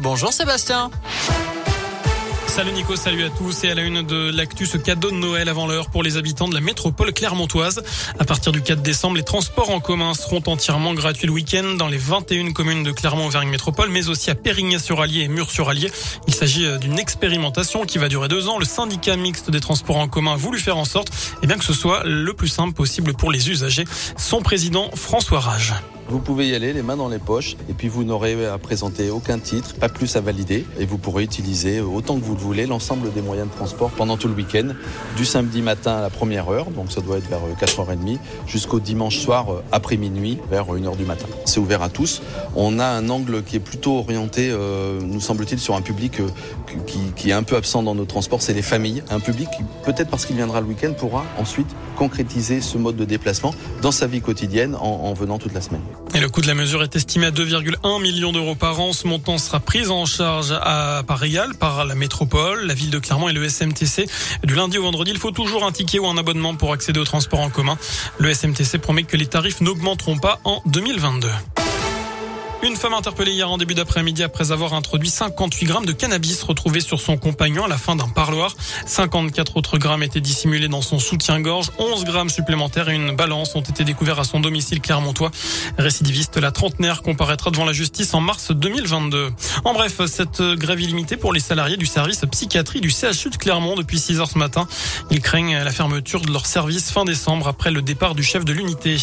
Bonjour Sébastien. Salut Nico, salut à tous et à la une de l'actu, ce cadeau de Noël avant l'heure pour les habitants de la métropole clermontoise. À partir du 4 décembre, les transports en commun seront entièrement gratuits le week-end dans les 21 communes de Clermont-Auvergne Métropole, mais aussi à Périgny-sur-Allier et Murs-sur-Allier. Il s'agit euh, d'une expérimentation qui va durer deux ans. Le syndicat mixte des transports en commun a voulu faire en sorte eh bien, que ce soit le plus simple possible pour les usagers. Son président François Rage. Vous pouvez y aller les mains dans les poches et puis vous n'aurez à présenter aucun titre, pas plus à valider et vous pourrez utiliser autant que vous le voulez l'ensemble des moyens de transport pendant tout le week-end, du samedi matin à la première heure, donc ça doit être vers 4h30, jusqu'au dimanche soir euh, après minuit vers 1h du matin. C'est ouvert à tous. On a un angle qui est plutôt orienté, euh, nous semble-t-il, sur un public euh, qui, qui, est un peu absent dans nos transports, c'est les familles. Un public qui, peut-être parce qu'il viendra le week-end, pourra ensuite concrétiser ce mode de déplacement dans sa vie quotidienne en, en venant toute la semaine. Et le coût de la mesure est estimé à 2,1 millions d'euros par an. Ce montant sera pris en charge à Paris par la métropole, la ville de Clermont et le SMTC. Du lundi au vendredi, il faut toujours un ticket ou un abonnement pour accéder au transport en commun. Le SMTC promet que les tarifs n'augmenteront pas en 2022. Une femme interpellée hier en début d'après-midi après avoir introduit 58 grammes de cannabis retrouvés sur son compagnon à la fin d'un parloir. 54 autres grammes étaient dissimulés dans son soutien-gorge. 11 grammes supplémentaires et une balance ont été découverts à son domicile clermontois. Récidiviste, la trentenaire comparaîtra devant la justice en mars 2022. En bref, cette grève illimitée pour les salariés du service psychiatrie du CHU de Clermont depuis 6 heures ce matin. Ils craignent la fermeture de leur service fin décembre après le départ du chef de l'unité.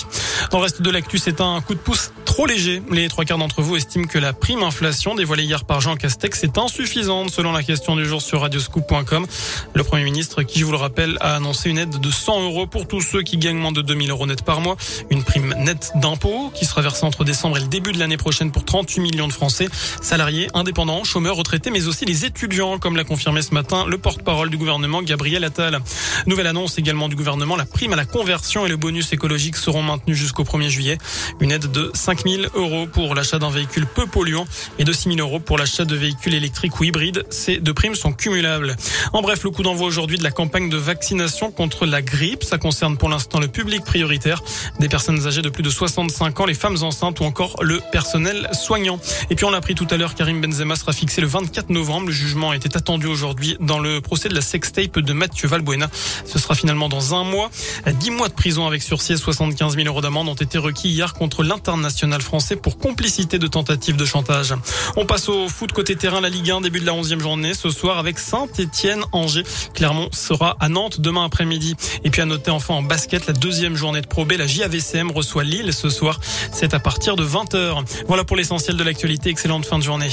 Dans le reste de l'actu, c'est un coup de pouce trop léger. Les trois quarts vous estiment que la prime inflation dévoilée hier par Jean Castex est insuffisante selon la question du jour sur radioscoop.com. Le Premier ministre, qui je vous le rappelle, a annoncé une aide de 100 euros pour tous ceux qui gagnent moins de 2000 euros net par mois. Une prime nette d'impôt qui sera versée entre décembre et le début de l'année prochaine pour 38 millions de Français, salariés, indépendants, chômeurs, retraités, mais aussi les étudiants, comme l'a confirmé ce matin le porte-parole du gouvernement, Gabriel Attal. Nouvelle annonce également du gouvernement, la prime à la conversion et le bonus écologique seront maintenus jusqu'au 1er juillet. Une aide de 5000 euros pour l'achat d'un véhicule peu polluant et de 6 000 euros pour l'achat de véhicules électriques ou hybrides. Ces deux primes sont cumulables. En bref, le coup d'envoi aujourd'hui de la campagne de vaccination contre la grippe. Ça concerne pour l'instant le public prioritaire, des personnes âgées de plus de 65 ans, les femmes enceintes ou encore le personnel soignant. Et puis on l'a appris tout à l'heure, Karim Benzema sera fixé le 24 novembre. Le jugement était attendu aujourd'hui dans le procès de la sextape de Mathieu Valbuena. Ce sera finalement dans un mois. 10 mois de prison avec sursis et 75 000 euros d'amende ont été requis hier contre l'international français pour de tentative de chantage. On passe au foot côté terrain, la Ligue 1, début de la 11e journée ce soir avec Saint-Etienne, Angers. Clermont sera à Nantes demain après-midi. Et puis à noter enfin en basket, la deuxième journée de Pro B, la JAVCM reçoit Lille ce soir. C'est à partir de 20h. Voilà pour l'essentiel de l'actualité. Excellente fin de journée.